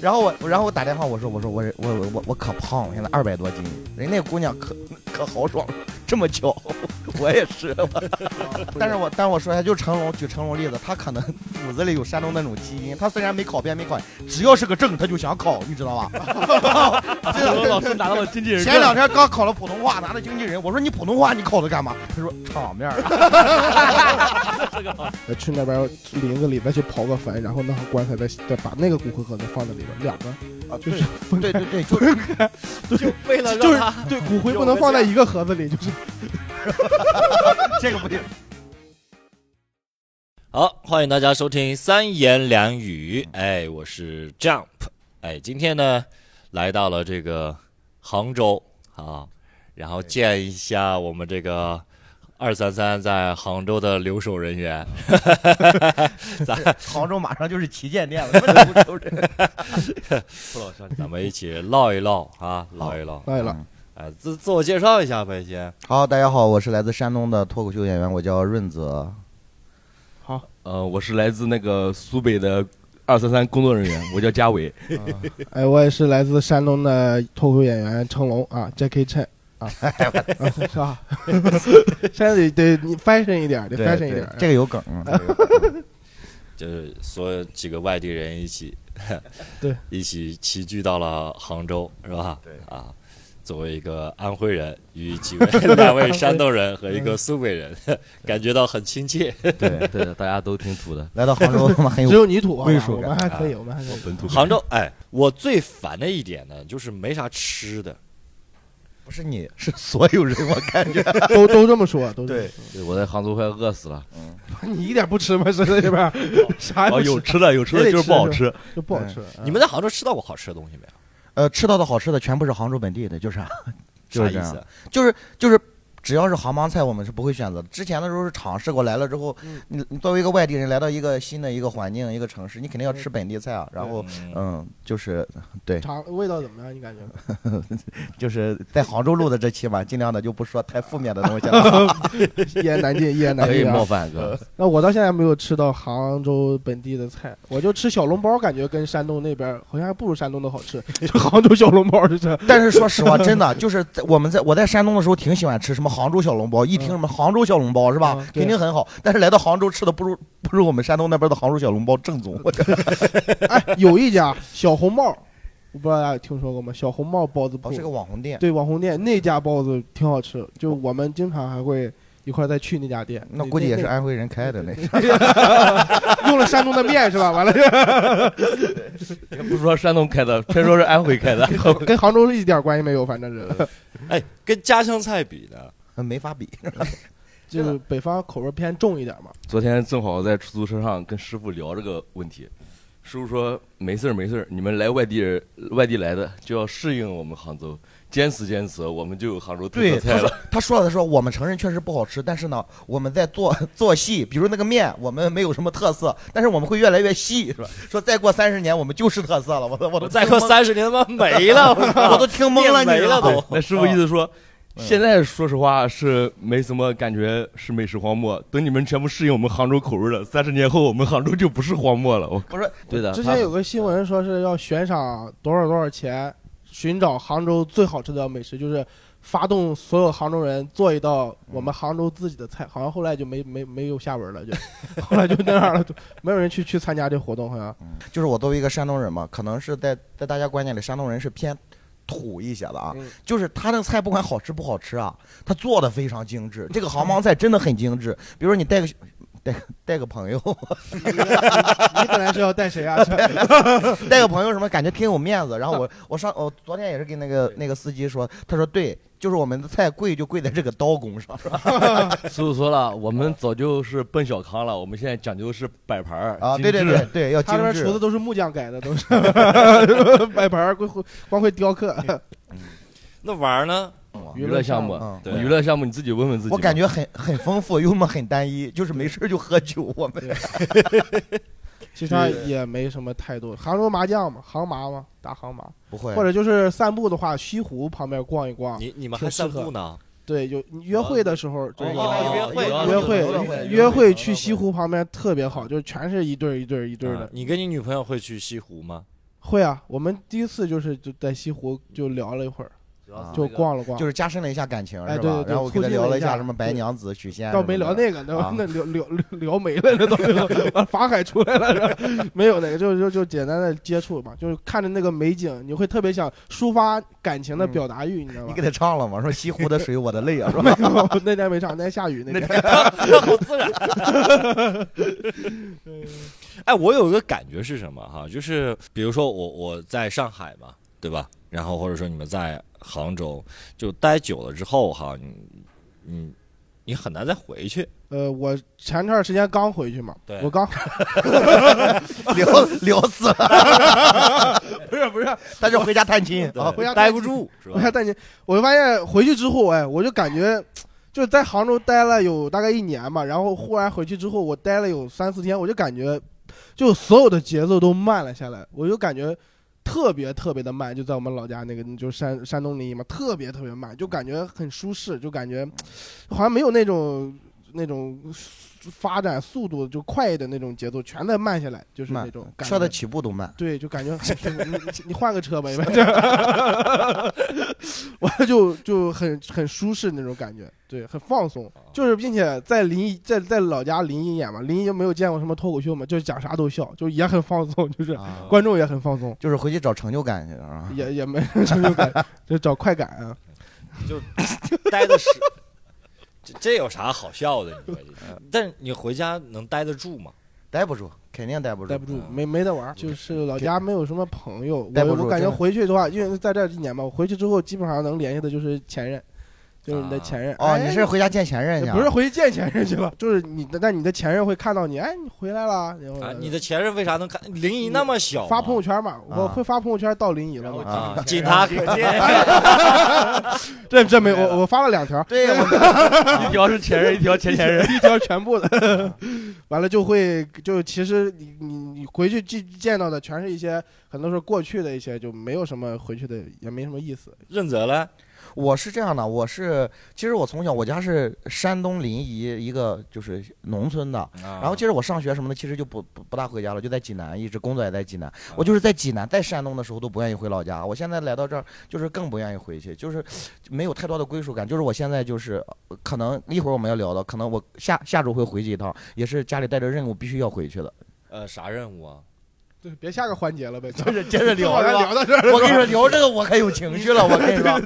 然后我，然后我打电话，我说，我说我我我我我可胖了，现在二百多斤。人那姑娘可可豪爽了，这么巧，我也 是。但是我但是我说一下，就成龙举成龙例子，他可能骨子里有山东那种基因。他虽然没考编没考，只要是个证，他就想考，你知道吧？成 龙老师拿到了经纪人。前两天刚考了普通话，拿了经纪人。我说你普通话你考的干嘛？他说场面。这个好。去那边林子里再去刨个坟，然后弄好棺材，再再把那个骨灰盒再放在里边。两个啊，就是对对对，就就为了就是对骨灰不能放在一个盒子里，就是这个不行。好，欢迎大家收听三言两语。哎，我是 Jump。哎，今天呢来到了这个杭州啊，然后见一下我们这个。二三三在杭州的留守人员，咱杭州马上就是旗舰店了。留守人，不老师，咱们一起唠一唠啊，唠一唠，唠一唠。哎，自自我介绍一下呗，先。好，大家好，我是来自山东的脱口秀演员，我叫润泽。好，呃，我是来自那个苏北的二三三工作人员，我叫嘉伟。哎，我也是来自山东的脱口秀演员成龙啊，Jackie Chan。啊，是吧？现在得得你 fashion 一点，得 fashion 一点。这个有梗，就是所有几个外地人一起，对，一起齐聚到了杭州，是吧？对啊，作为一个安徽人，与几位 两位山东人和一个苏北人，感觉到很亲切。对对，大家都挺土的。来到杭州，很有只有你土，归属感。我们还可以，我们还可以。本土。杭州，哎，我最烦的一点呢，就是没啥吃的。不是你，是所有人，我感觉都都这么说，都对。我在杭州快饿死了。嗯，你一点不吃吗？是在这边啥？哦，有吃的，有吃的，就是不好吃，就不好吃。你们在杭州吃到过好吃的东西没有？呃，吃到的好吃的全部是杭州本地的，就是 啥意思？就是就是。只要是杭帮菜，我们是不会选择的。之前的时候是尝试过，来了之后，你你作为一个外地人来到一个新的一个环境、一个城市，你肯定要吃本地菜啊。然后，嗯，就是对。尝味道怎么样？你感觉？就是在杭州录的这期嘛，尽量的就不说太负面的东西了。一言难尽，一言难尽。可以冒犯哥。那我到现在没有吃到杭州本地的菜，我就吃小笼包，感觉跟山东那边好像还不如山东的好吃。杭州小笼包就是。但是说实话，真的就是在我们在我在山东的时候挺喜欢吃什么。杭州小笼包，一听什么杭州小笼包是吧？肯定很好。但是来到杭州吃的不如不如我们山东那边的杭州小笼包正宗。哎，有一家小红帽，我不知道大家听说过吗？小红帽包子铺是个网红店，对网红店那家包子挺好吃，就我们经常还会一块再去那家店。那估计也是安徽人开的那，用了山东的面是吧？完了，不说山东开的，偏说是安徽开的，跟杭州一点关系没有，反正是。哎，跟家乡菜比呢？没法比，就北方口味偏重一点嘛。昨天正好在出租车上跟师傅聊这个问题，师傅说没事儿没事儿，你们来外地人外地来的就要适应我们杭州，坚持坚持，我们就有杭州特色菜了。他说了，他说我们承认确实不好吃，但是呢，我们在做做戏，比如那个面，我们没有什么特色，但是我们会越来越细，是吧？说再过三十年我们就是特色了，我都我都再过三十年他妈没了，我都听懵了，没了都。那师傅意思说。现在说实话是没什么感觉，是美食荒漠。等你们全部适应我们杭州口味了，三十年后我们杭州就不是荒漠了。我不是对的。之前有个新闻说是要悬赏多少多少钱，寻找杭州最好吃的美食，就是发动所有杭州人做一道我们杭州自己的菜。好像后来就没没没有下文了，就 后来就那样了，没有人去去参加这活动。好像就是我作为一个山东人嘛，可能是在在大家观念里，山东人是偏。土一些的啊，就是他那个菜不管好吃不好吃啊，他做的非常精致。这个杭帮菜真的很精致。比如说你带个带带个朋友，你本来是要带谁啊？带个朋友什么？感觉挺有面子。然后我我上我昨天也是跟那个那个司机说，他说对。就是我们的菜贵就贵在这个刀工上，是吧？师傅说了，我们早就是奔小康了，我们现在讲究是摆盘儿啊，对对对对，要精致。他那厨子都是木匠改的，都是 摆盘儿，光会光会雕刻。那玩儿呢？娱乐项目，娱乐项目你自己问问自己。我感觉很很丰富，又么很单一，就是没事就喝酒。我们。其实也没什么太多，杭州麻将嘛，杭麻嘛，打杭麻不会，或者就是散步的话，西湖旁边逛一逛。你你们还散步呢？对，有约会的时候，就是哦约会约有会约会去西湖旁边特别好，就是全是一对儿一对儿一对儿的。你跟你女朋友会去西湖吗？会啊，我们第一次就是就在西湖就聊了一会儿，啊就逛了逛，就是加深了一下感情，是吧？哎对对对然后我跟他聊了一下什么白娘子、许仙 倒，没聊那个，那啊那聊聊聊聊没了，那到最后把法海出来了，是吧 没有那个，就就就简单的接触嘛，就是看着那个美景，你会特别想抒发感情的表达欲，你知道吗你给？他唱了吗？说西湖的水我的泪啊，是没吧？有，那天没唱，那天下雨那天。好自然。哎，我有一个感觉是什么哈？就是比如说我我在上海嘛，对吧？然后或者说你们在杭州，就待久了之后哈，你你你很难再回去。呃，我前段时间刚回去嘛，对我刚 聊聊 死了，不是不是，他就回家探亲啊。回家待不住是吧？我还带你，我就发现回去之后，哎，我就感觉就是在杭州待了有大概一年嘛，然后忽然回去之后，我待了有三四天，我就感觉就所有的节奏都慢了下来，我就感觉特别特别的慢，就在我们老家那个就山山东临沂嘛，特别特别慢，就感觉很舒适，就感觉好像没有那种那种发展速度就快的那种节奏，全在慢下来，就是那种感车的起步都慢，对，就感觉很舒服。你你你换个车吧，我就就很很舒适那种感觉，对，很放松。就是并且在临沂，在在老家临沂演嘛，临沂就没有见过什么脱口秀嘛，就是讲啥都笑，就也很放松，就是啊，观众也很放松，就是回去找成就感去了啊。也也没成就感，就找快感啊。就待的是，这这有啥好笑的？你说这？但是你回家能待得住吗？待不住，肯定待不住，待不住，没没得玩儿，就是老家没有什么朋友。待不住我我感觉真的回去的话，因为在这一年嘛，我回去之后基本上能联系的就是前任，就是你的前任。哦，哎你是回家见前任去啊？不是回去见前任去了，就是你的，但你的前任会看到你，哎，你回来了，然后啊，你的前任为啥能看？临沂那么小，发朋友圈嘛，我会发朋友圈到临沂了嘛。啊，仅他可见。这这没我我发了两条，对，我 一条是前任，一条前前任。一条全部的，完了就会就其实你你你回去见见到的全是一些很多是过去的一些，就没有什么回去的，也没什么意思。认责了，我是这样的，我是其实我从小我家是山东临沂一个就是农村的，然然后其实我上学什么的其实就不不不大回家了，就在济南，一直工作也在济啊南。我就是在济南，在山东的时候都不愿意回老家，我现在来到这儿就是更不愿意回去，就是没有太多的归属感。就是我现在就是呃可能一会儿我们要聊的，可能我下下周会回去一趟，也是家里带着任务必须要回去的。呃，啥任务啊？对，别下个环节了呗，接着接着正好咱是吧聊到这儿。我跟你说，聊这个我可有情绪了。我跟你说，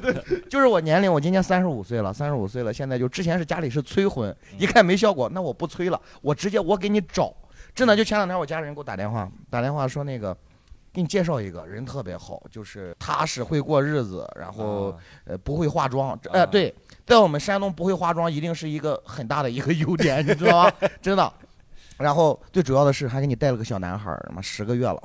就是我年龄，我今年三十五岁了，三十五岁了，现在就之前是家里是催婚，一看没效果，那我不催了，我直接我给你找。真的，就前两天我家人给我打电话，打电话说那个。给你介绍一个人特别好，就是踏实会过日子，然后、呃不会化妆。哎对，在我们山东不会化妆一定是一个很大的一个优点，你知道吗？真的。然后最主要的是还给你带了个小男孩儿，他 妈十个月了，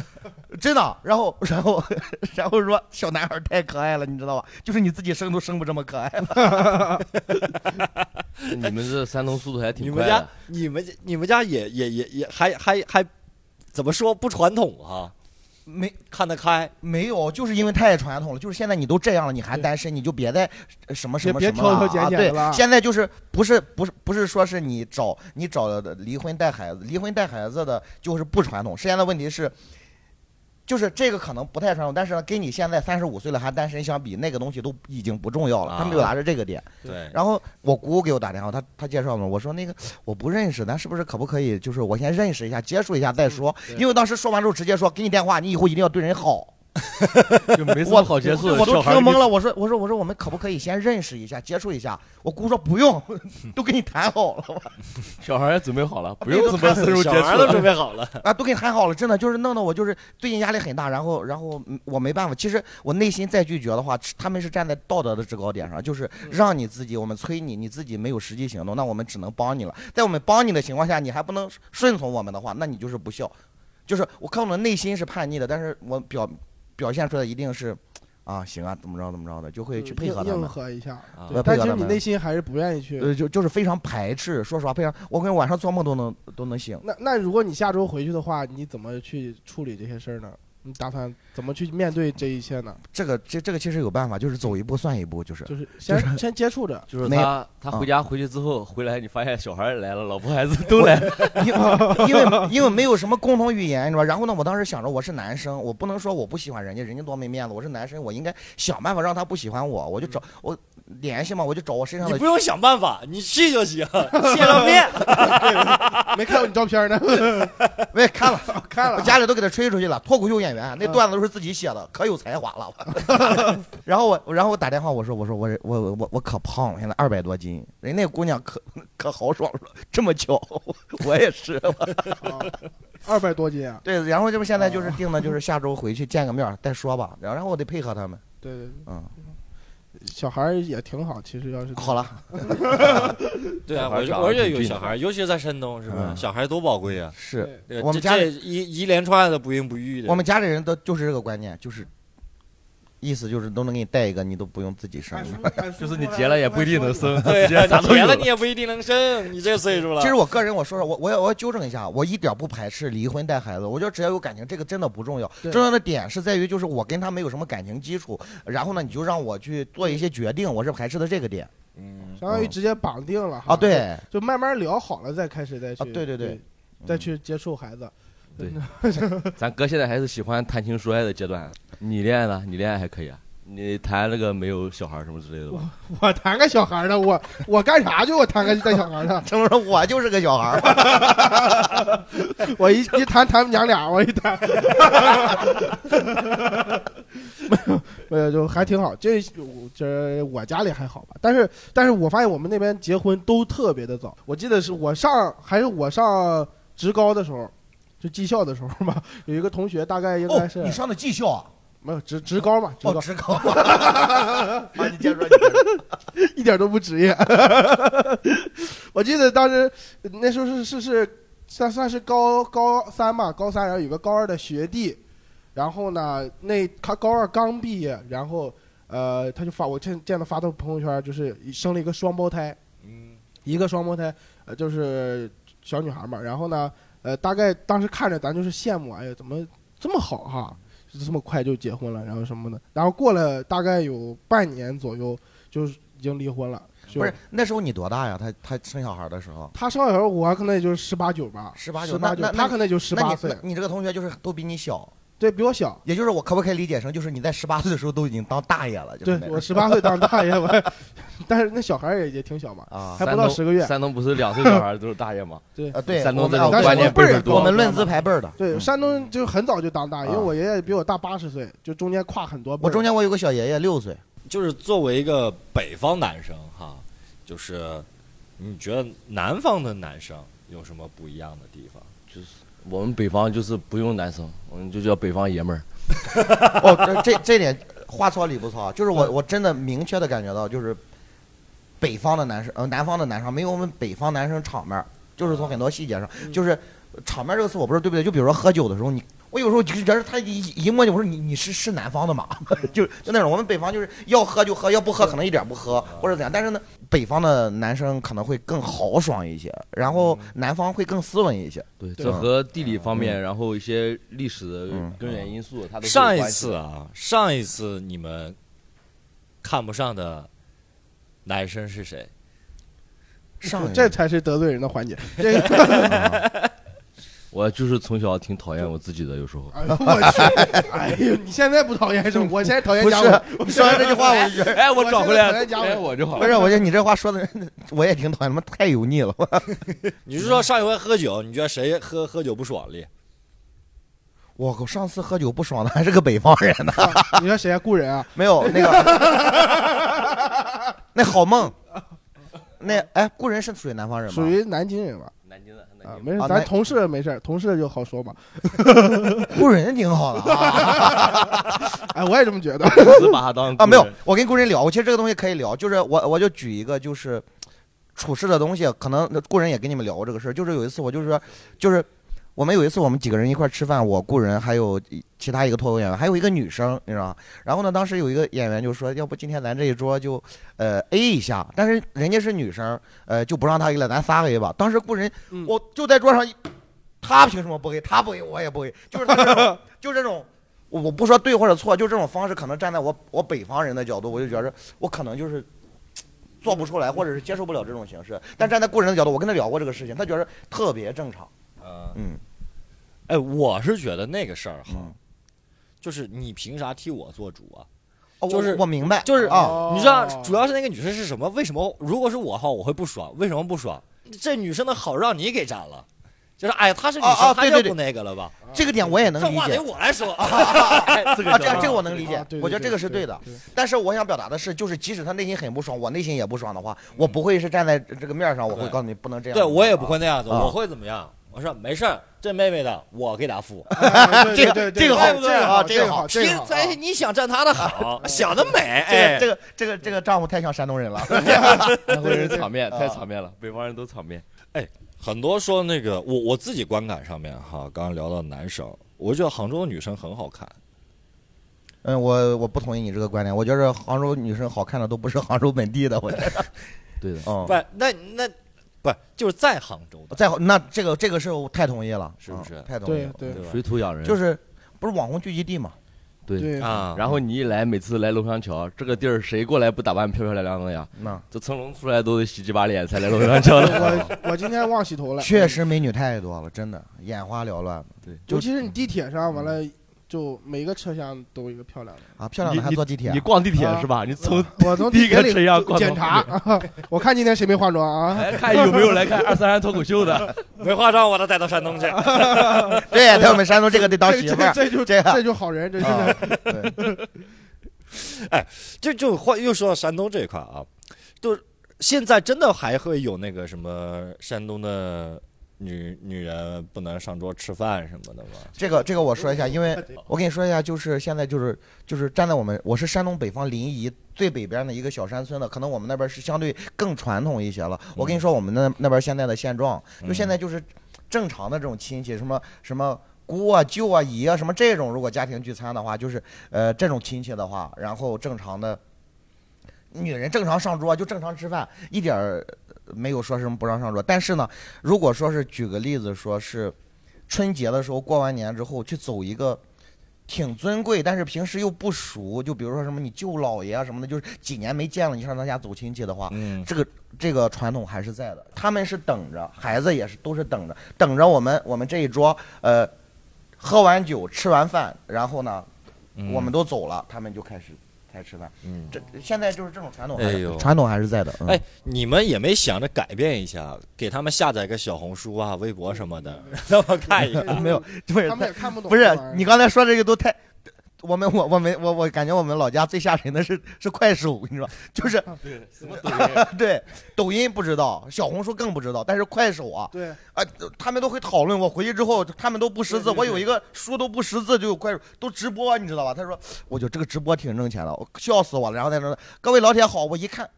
真的。然后然后 然后说小男孩儿太可爱了，你知道吧？就是你自己生都生不这么可爱了。你们这山东速度还你们家挺快的。你们家你们家也也也也还还还怎么说不传统哈？没看得开，没有，就是因为太传统了。就是现在你都这样了，你还单身，你就别再呃什么什么别什么了挑挑拣啊！了，现在就是不是不是不是说是你找你找的离婚带孩子，离婚带孩子的就是不传统。现在的问题是，就是这个可能不太传统，但是呢，跟你现在三十五岁了还单身相比，那个东西都已经不重要了。啊他们表达是这个点。对，然后我姑姑给我打电话，她她介绍嘛，我说那个我不认识，咱是不是可不可以就是我先认识一下，接触一下再说？因为当时说完之后直接说给你电话，你以后一定要对人好。就没什好结束的。我都听懵了。我说我说我说我们可不可以先认识一下，接触一下？我姑说不用，都给你谈好了 小孩也准备好了，不用怎么深入接触小孩都准。备好了，啊，都给你谈好了，真的就是弄得我就是最近压力很大，然后然后嗯我没办法，其实我内心再拒绝的话，他们是站在道德的制高点上，就是让你自己，我们催你，你自己没有实际行动，那我们只能帮你了。在我们帮你的情况下，你还不能顺从我们的话，那你就是不孝。就是我看我的内心是叛逆的，但是我表表现出来一定是，啊行啊，怎么着怎么着的，就会去配合他们。核一下。啊对但其实你内心还是不愿意去。呃，就就是非常排斥，说实话，非常，我跟晚上做梦都能都能醒。那那如果你下周回去的话，你怎么去处理这些事儿呢？你打算怎么去面对这一切呢？这个这这个其实有办法，就是走一步算一步，就是就是先先接触着，就是没他他回家回去之后回来，你发现小孩来了，老婆孩子都来了，因因为因为没有什么共同语言，你知道吧？然后呢，我当时想着我是男生，我不能说我不喜欢人家，人家多没面子。我是男生，我应该想办法让他不喜欢我，我就找我联系嘛，我就找我身上的你不用想办法，你去就行，见了面。没看过你照片呢，喂看了看了，我家里都给他吹出去了，脱口秀演员，那段子都是自己写的，可有才华了。然后我然后我打电话我说我说我我我我我可胖了，现在二百多斤，人那姑娘可可豪爽了，这么巧，我也是。二百多斤啊！对，然后这不现在就是定的，就是下周回去见个面儿再说吧。然后然后我得配合他们，对对对，嗯，小孩儿也挺好，其实要是好了，对啊，我就我也有小孩，尤其在山东，是吧？嗯。小孩多宝贵啊！是。我们家里一一连串的不孕不育的，我们家里人都就是这个观念，就是意思就是都能给你带一个，你都不用自己生。就是你结了也不一定能生，对结了你也不一定能生，你这岁数了。其实我个人我说说，我我要我要纠正一下，我一点不排斥离婚带孩子，我觉得只要有感情，这个真的不重要。重要的点是在于就是我跟他没有什么感情基础，然后呢你就让我去做一些决定，我是排斥的这个点嗯，相当于直接绑定了哈啊。，对就慢慢聊好了再开始再去，啊对对对，再去接触孩子。对咱哥现在还是喜欢谈情说爱的阶段。你恋爱呢？你恋爱还可以啊？你谈那个没有小孩什么之类的吧？我谈个小孩呢，我我干啥去？我谈个带小孩的？成龙说我就是个小孩儿，我一一谈谈娘俩，我一谈，没有没有，就还挺好。这这我家里还好吧，但是但是我发现我们那边结婚都特别的早。我记得是我上还是我上职高的时候，就技校的时候吧，有一个同学大概应该是、哦，你上的技校啊？没有职职高嘛，职哦，高、职高。把，你接着说，你接着说。一点都不职业。我记得当时那时候是是是算算是高高三嘛，高三然后有个高二的学弟，然后呢那他高二刚毕业，然后呃他就发我见见他发到朋友圈，就是生了一个双胞胎，嗯，一个双胞胎，呃就是小女孩嘛，然后呢呃大概当时看着咱就是羡慕，哎呀怎么这么好哈。就这么快就结婚了，然后什么的，然后过了大概有半年左右，就是已经离婚了。就不是那时候你多大呀？他他生小孩的时候，他生小孩，我可能也就是十八九吧，十八九，那那他可能也就十那你八岁那，你这个同学就是都比你小，对比我小。也就是我可不可以理解成，就是你在十八岁的时候都已经当大爷了？就是那对我十八岁当大爷，我，但是那小孩也也挺小嘛，啊还不到十个月山东不是两岁小孩都是大爷吗？对啊，对，山东我们这种观念辈儿多我们论资排辈儿的。对，嗯山东就很早就当大爷，因为啊我爷爷比我大八十岁，就中间跨很多辈儿。我中间我有个小爷爷六岁，就是作为一个北方男生哈，就是你觉得南方的男生有什么不一样的地方？我们北方就是不用男生，我们就叫北方爷们儿。哦，这这这点话糙理不糙，就是我我真的明确的感觉到，就是北方的男生，呃，南方的男生没有我们北方男生场面儿，就是从很多细节上，嗯。就是场面这个词我不知道对不对，就比如说喝酒的时候，你我有时候就觉得他一一摸就我说你你是是南方的吗？就就那种我们北方就是要喝就喝，要不喝可能一点不喝或者怎样，但是呢，北方的男生可能会更豪爽一些，然后南方会更斯文一些。对，这和地理方面，然后一些历史的嗯根源因素，他都上一次啊，上一次你们看不上的男生是谁？上这才是得罪人的环节。这 个，我就是从小挺讨厌我自己的，有时候。哎呦我去！哎呦，你现在不讨厌是吗？我现在讨厌不是你说完这句话我就觉得。哎，我找回来我现在讨厌哎，我就好不。是，我觉得你这话说的，我也挺讨厌，他妈太油腻了。你是说上一回喝酒，你觉得谁喝喝酒不爽哩？我靠，上次喝酒不爽的还是个北方人呢，啊你说谁啊？故人啊？没有那个，那好梦，那哎，故人是属于南方人吗？属于南京人吧？南京的，啊，没事，啊那咱同事没事，同事就好说嘛。雇人挺好的啊 哎，我也这么觉得。的，只把他当啊，没有我跟雇人聊，我其实这个东西可以聊，就是我我就举一个就是处事的东西，可能雇人也跟你们聊过这个事儿，就是有一次我就是说，就是我们有一次我们几个人一块儿吃饭，我雇人还有其他一个脱口演员，还有一个女生，你知道吗？然后呢，当时有一个演员就说，要不今天咱这一桌就呃 A 一下，但是人家是女生，呃就不让她 A 了，咱仨 A 吧。当时雇人嗯我就在桌上一，他凭什么不 A？他不 A，我也不 A，就是他这种，就这种我我不说对或者错，就这种方式，可能站在我我北方人的角度，我就觉着我可能就是 做不出来，或者是接受不了这种形式。但站在故人的角度，我跟他聊过这个事情，他觉得特别正常。嗯，嗯哎，我是觉得那个事儿哈，嗯，就是你凭啥替我做主啊？哦就是我我明白，就是啊，你知道，主要是那个女生是什么？为什么？如果是我哈，我会不爽。为什么不爽？这女生的好让你给占了，就是哎，她是女啊生，啊对对对她就不那个了吧？这个点我也能理解这话得。我来说。这个啊，这样这个我能理解我觉得这个是对的。。但是我想表达的是，就是即使他内心很不爽，我内心也不爽的话，我不会是站在这个面上，我会告诉你不能这样。对我也不会那样子，啊我会怎么样？我说没事儿，这妹妹的我给她付。这个这个对好这个好，这个好这个好，这个好。哎，你想占她的好，想得美，这哎个，这个这个这个丈夫太像山东人了。山东人场面啊太场面了，北方人都场面。哎很多说那个我我自己观感上面哈，刚刚聊到男生，我觉得杭州的女生很好看。嗯，我我不同意你这个观点，我觉得杭州女生好看的都不是杭州本地的，我觉得。对的，嗯不，，那那不就是在杭州的，再好，那这个这个是我太同意了，是不是嗯太同意了。对对对吧？水土养人。就是不是网红聚集地嘛？对。啊，然后你一来，每次来龙翔桥这个地儿，谁过来不打扮漂漂亮亮的呀？那这成龙出来都得洗几把脸才来龙翔桥的。我我今天忘洗头了。确实美女太多了，真的眼花缭乱的对，尤其是你地铁上完了，就每个车厢都有一个漂亮的。啊！漂亮的还坐地铁你，逛地铁啊是吧？你从我从 第一个地铁车厢逛到里检查，我看今天谁没化妆啊？来 看有没有来看二三三脱口秀的。没化妆我都带到山东去。对，在我们山东这个得当这媳妇儿，这这就这样这就好人，这啊是。对就就话又说到山东这一块啊，就现在真的还会有那个什么山东的女女人不能上桌吃饭什么的吗？这个这个我说一下，因为我跟你说一下，就是现在就是就是站在我们我是山东北方临沂最北边的一个小山村的，可能我们那边是相对更传统一些了。我跟你说，我们那那边现在的现状，就现在就是正常的这种亲戚，什么什么。姑啊、舅啊、姨啊，什么这种，如果家庭聚餐的话，就是呃这种亲戚的话，然后正常的女人正常上桌就正常吃饭，一点儿没有说什么不让上桌。但是呢，如果说是举个例子，说是春节的时候过完年之后去走一个挺尊贵，但是平时又不熟，就比如说什么你舅姥爷啊什么的，就是几年没见了，你上他家走亲戚的话，嗯这个这个传统还是在的。他们是等着，孩子也是都是等着，等着我们我们这一桌，呃，喝完酒吃完饭，然后呢，我们都走了，他们就开始开始吃饭。嗯，这现在就是这种传统，哎呦传统还是在的。嗯哎，你们也没想着改变一下，给他们下载个小红书啊、微博什么的，让他们看一看。没有，不是他们也看不懂不是。你刚才说这个都太，我们我我们我我感觉我们老家最吓人的是是快手，我跟你说，就是什么抖音？对抖音不知道，小红书更不知道，但是快手啊对，啊，他们都会讨论。我回去之后，他们都不识字，对对我有一个书都不识字，就有快手都直播，你知道吧？他说，我就这个直播挺挣钱的，我笑死我了。然后在那说各位老铁好，我一看。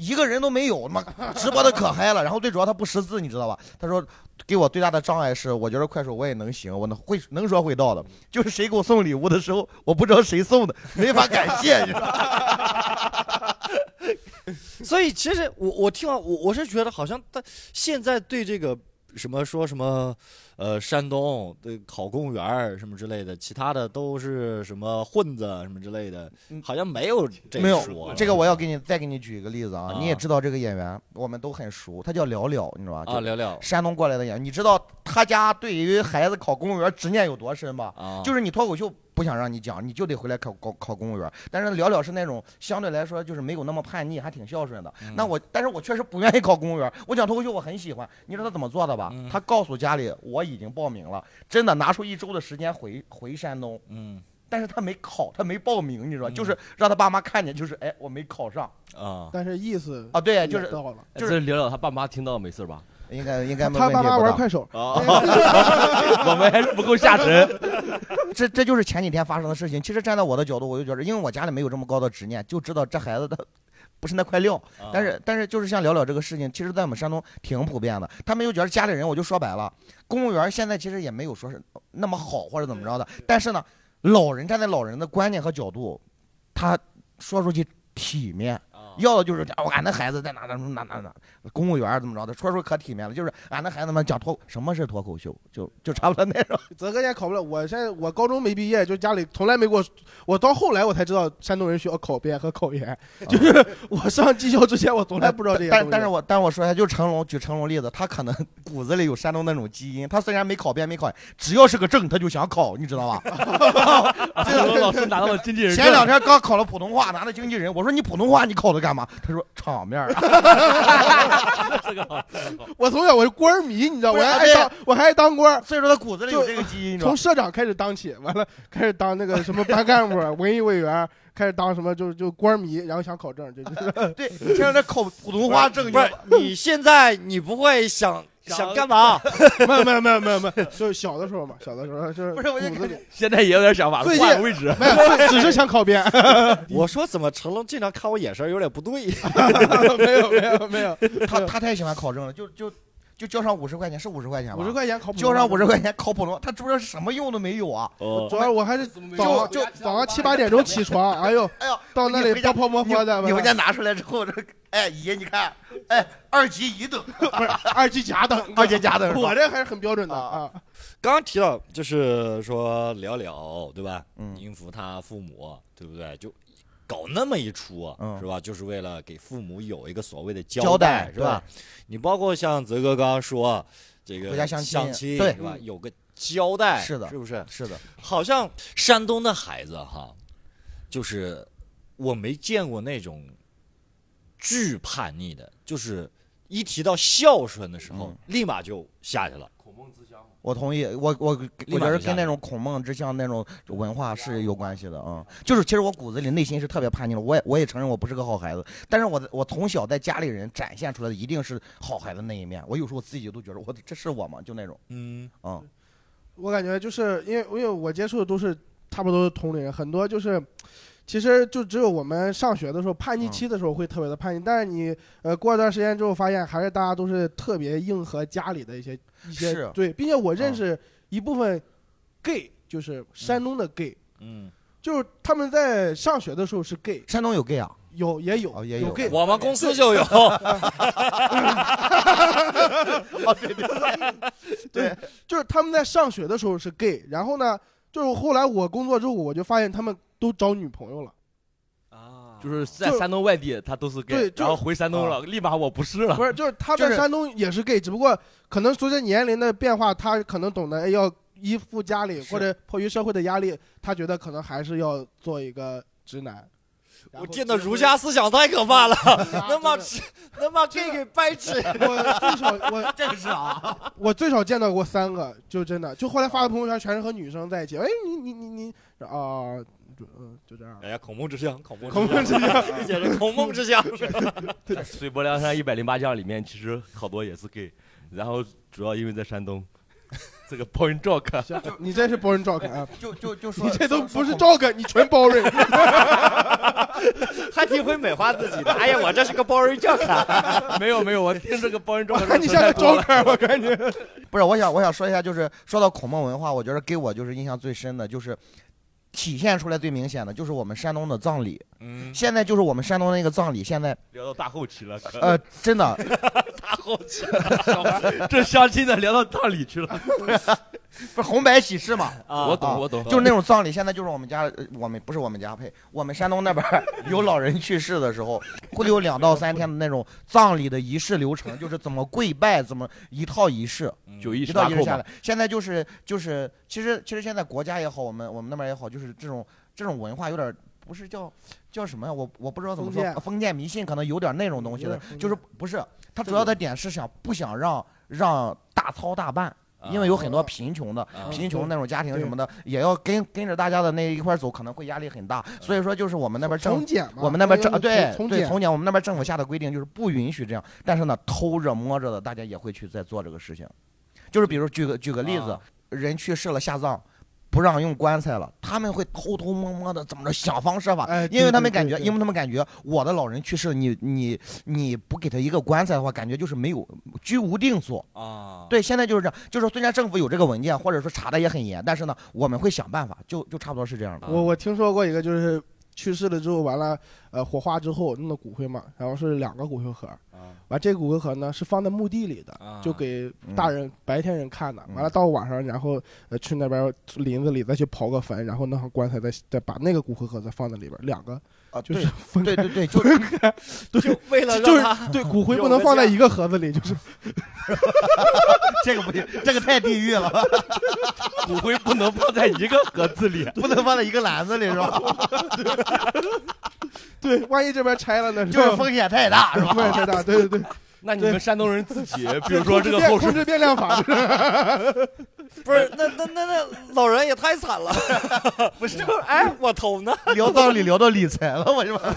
一个人都没有，他妈直播的可嗨了。然后最主要他不识字，你知道吧？他说给我最大的障碍是，我觉得快手我也能行，我能会能说会道的。就是谁给我送礼物的时候，我不知道谁送的，没法感谢，你知道？所以其实我我听完我我是觉得好像他现在对这个什么说什么呃山东对考公务员儿什么之类的，其他的都是什么混子什么之类的，好像没有这没有说这个，我要给你再给你举一个例子啊，啊你也知道这个演员，我们都很熟，他叫了了，你知道吧？啊就聊聊山东过来的演员，你知道他家对于孩子考公务员执念有多深吧？啊，就是你脱口秀不想让你讲，你就得回来考考考公务员。但是了了是那种相对来说就是没有那么叛逆，还挺孝顺的。嗯那我，但是我确实不愿意考公务员。我讲脱口秀我很喜欢，你知道他怎么做的吧？嗯他告诉家里我已经报名了，真的拿出一周的时间回回山东，嗯但是他没考，他没报名，你知道？嗯就是让他爸妈看见，就是哎我没考上啊但是意思啊，对，就是到了。就是这聊聊他爸妈听到没事吧？应该应该没他问题不大。妈玩快手，啊，我们还是不够下沉。这这就是前几天发生的事情。其实站在我的角度，我就觉得，因为我家里没有这么高的执念，就知道这孩子他不是那块料。啊但是但是就是像聊聊这个事情，其实在我们山东挺普遍的。他们又觉得家里人，我就说白了，公务员现在其实也没有说是那么好或者怎么着的。但是呢，老人站在老人的观念和角度，他说出去体面，啊要的就是哦，俺的孩子在哪哪哪哪哪公务员怎么着的，说说可体面了，就是俺的孩子们讲脱什么是脱口秀，就就差不多那种。泽哥也考不了，我现在我高中没毕业，就家里从来没给我，我到后来我才知道山东人需要考编和考研，就是我上技校之前我从来不知道这些。但但是我但我说一下，就成龙举成龙例子，他可能骨子里有山东那种基因，他虽然没考编没考研，只要是个证他就想考，你知道吧？成龙老师拿到了经纪人前两天刚考了普通话，拿了经纪人，我说你普通话你考的干嘛？他说场面儿。啊 这个好，这个好我从小我是官儿迷，你知道，我还爱当我还爱当官儿，所以说他骨子里有这个基因，从？社长开始当起，完了开始当那个什么班干部、文艺委员，开始当什么就就官迷，然后想考证，就就是对，现在这考普通话证，不是你现在你不会想想想干嘛？没有没有没有没有没有，就是小的时候嘛，小的时候就是不是我就骨子里现在也有点想法，最近换个位置。没有，只是想考编，我说怎么成龙经常看我眼神有点不对？没有没有没有，他他太喜欢考证了，就就就交上五十块钱，是五十块钱吧？五十块钱考普通交上五十块钱考普通，他知不知道什么用都没有啊？哦主要我还是早上就早上七八点钟起床，哎呦，哎呦，到那里你回家泡泡沫沫的，你回家拿出来之后，这哎姨你看，哎二级乙等，不是二级甲等，二级甲等 我这还是很标准的啊刚提到就是说聊聊，对吧？嗯应付他父母，对不对？就搞那么一出，嗯是吧？就是为了给父母有一个所谓的交代，代是吧？你包括像泽哥刚刚说这个回家相亲对是吧？有个交代，是的是不是？是的，好像山东的孩子哈，就是我没见过那种巨叛逆的，就是一提到孝顺的时候，嗯立马就下去了。孔孟之乡，我同意，我我我觉得跟那种孔孟之乡那种文化是有关系的啊、嗯。就是其实我骨子里内心是特别叛逆的，我也我也承认我不是个好孩子，但是我我从小在家里人展现出来的一定是好孩子那一面，我有时候自己都觉得我这是我吗？就那种，嗯。嗯，我感觉就是因为因为我接触的都是差不多是同龄人，很多就是。其实就只有我们上学的时候叛逆期的时候会特别的叛逆，但是你呃过一段时间之后发现，还是大家都是特别硬核家里的一些一些是对，并且我认识一部分 gay，就是山东的 gay，、嗯，就是他们在上学的时候是 gay，山东有 gay 啊，有也有、哦也有 gay，我们公司就有。哦对。对。对，就是他们在上学的时候是 gay，然后呢，就是后来我工作之后，我就发现他们都找女朋友了。啊就是在山东外地，他都是 gay，对就然后回山东了，立马我不是了。不是，就是他在山东也是 gay，只不过可能随着年龄的变化，他可能懂得哎要依附家里，或者迫于社会的压力，他觉得可能还是要做一个直男。我见的结婚儒家思想太可怕了，能把就是 能把 gay 给掰直。我最少我这个是啊，我最少见到过三个，就真的就后来发的朋友圈全是和女生在一起。哎，你你你你啊，就嗯就这样。哎呀，孔孟之乡，孔孟孔孟之乡，简直孔孟之乡。水泊梁山一百零八将里面，其实好多也是 gay，然后主要因为在山东，这个 point joke，行，你这是包人照看啊！就就就说你这都不是 Joke，，你全包人。还挺会美化自己的。哎呀，我这是个包人教卡。没有没有，我听这个我 joke 看你像个照看，我感觉。不是，我想我想说一下，就是说到孔孟文化，我觉得给我就是印象最深的就是。体现出来最明显的就是我们山东的葬礼，嗯，现在就是我们山东那个葬礼，现在聊到大后期了，呃，真的 大后期。这相亲的聊到葬礼去了。不是红白喜事嘛，啊我懂我懂，就是那种葬礼，现在就是我们家，呃我们不是我们家配，我们山东那边儿 有老人去世的时候，会有两到三天的那种葬礼的仪式流程，就是怎么跪拜，怎么一套仪式，九一一十八套仪式下来。，现在就是就是，其实其实现在国家也好，我们我们那边也好，就是这种这种文化有点不是叫叫什么呀？我我不知道怎么说封，建封建迷信可能有点那种东西的点封，建就是不是它主要的点是想不想让让大操大办。因为有很多贫穷的、啊贫穷那种家庭什么的，也要跟跟着大家的那一块走，可能会压力很大。所以说，就是我们那边政我们那边政对，对从简，我们那边政府下的规定就是不允许这样，但是呢，偷着摸着的，大家也会去在做这个事情。就是比如举个举个例子啊，人去世了下葬。不让用棺材了，他们会偷偷摸摸的怎么着想方设法，哎因为他们感觉，对对对对因为他们感觉我的老人去世了，你你你不给他一个棺材的话，感觉就是没有居无定所。啊，对，现在就是这样，就是虽然政府有这个文件，或者说查的也很严，但是呢，我们会想办法，就就差不多是这样的。我我听说过一个，就是去世了之后，完了呃火化之后弄的骨灰嘛，然后是两个骨灰盒，啊。完这骨灰盒呢是放在墓地里的，啊。就给大人、白天人看的。嗯。完了到晚上，然后呃去那边林子里再去刨个坟，然后弄上棺材，再再把那个骨灰盒再放在里边，两个啊，就是对分开对对对，就是就为了就是对骨灰不能放在一个盒子里，就是 这个不行，这个太地狱了，骨灰不能放在一个盒子里。不能放在一个篮子里是吧？对，万一这边拆了呢，就是风险太大是吧？风险太大，对对对。那你们山东人自己，比如说这个后事，控制变量法，不是那那那那老人也太惨了，不是？哎，我投呢？聊葬礼聊到理财了，我是吧？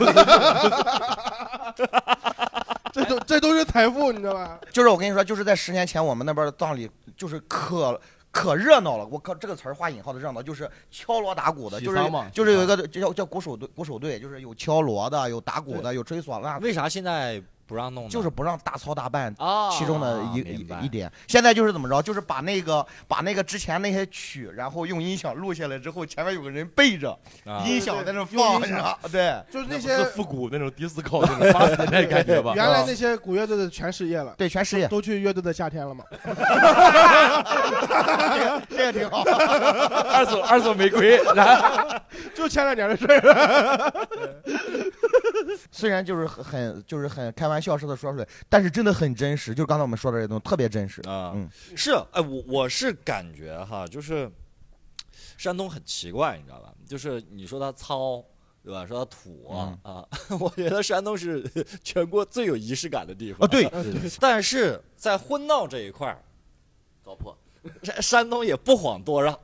这都这都是财富，你知道吧？就是我跟你说，就是在十年前我们那边的葬礼就是可可热闹了。我靠，这个词儿画引号的热闹，就是敲锣打鼓的，就是就是有一个就叫叫鼓手队，鼓手队就是有敲锣的，有打鼓的，有吹唢呐，为啥现在不让弄？就是不让大操大办。啊，其中的一一一点，现在就是怎么着，就是把那个把那个之前那些曲，然后用音响录下来之后，前面有个人背着啊音响在那放，对，就是那些是复古那种迪斯科那种八十年代感觉吧？原来那些古乐队的全失业了，对，全失业，都去乐队的夏天了嘛。这个挺好。二手二手玫瑰，然后 就前两年的事儿。虽然就是很很就是很开玩笑似的说出来，但是真的很真实。就是刚才我们说的这些东西特别真实。啊，嗯是，哎，我我是感觉哈，就是山东很奇怪，你知道吧？就是你说他糙，对吧？说他土啊，啊 我觉得山东是全国最有仪式感的地方。啊，对，但是在婚闹这一块儿，糟粕，山山东也不遑多让。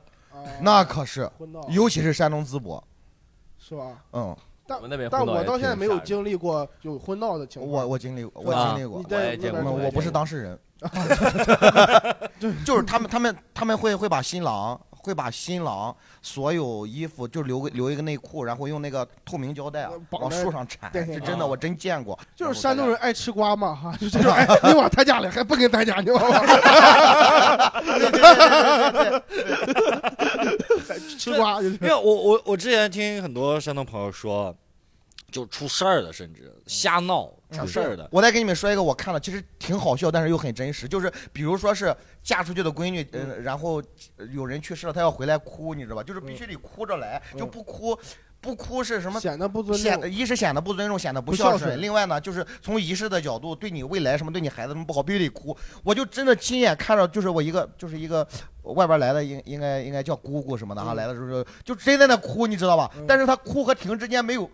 那可是，尤其是山东淄博，是吧？嗯，但我们那边但我到现在没有经历过有婚闹的情况。我我经历过，我啊经历过我也见过我我不是当事人，对就是他们他们他们会会把新郎会把新郎所有衣服就留个留一个内裤，然后用那个透明胶带啊往树上缠，是真的，我真见过。就是山东人爱吃瓜嘛哈，就这种哎，你往他家里还不跟他家，你知道吗？吃瓜就是因为我我我之前听很多山东朋友说，就出事儿的，甚至瞎闹出事儿的。我再给你们说一个我看了，其实挺好笑，但是又很真实。就是比如说是嫁出去的闺女，嗯、然后呃有人去世了，她要回来哭，你知道吧？就是必须得哭着来，嗯就不哭，不哭是什么？显得不尊显重。一是显得不尊重，显得不不孝孝顺。另外呢，就是从仪式的角度，对你未来什么，对你孩子什么不好，必须得哭。我就真的亲眼看着，就是我一个，就是一个外边来的，应应该应该叫姑姑什么的啊，嗯来的时候就真在那哭，你知道吧嗯？但是他哭和停之间没有，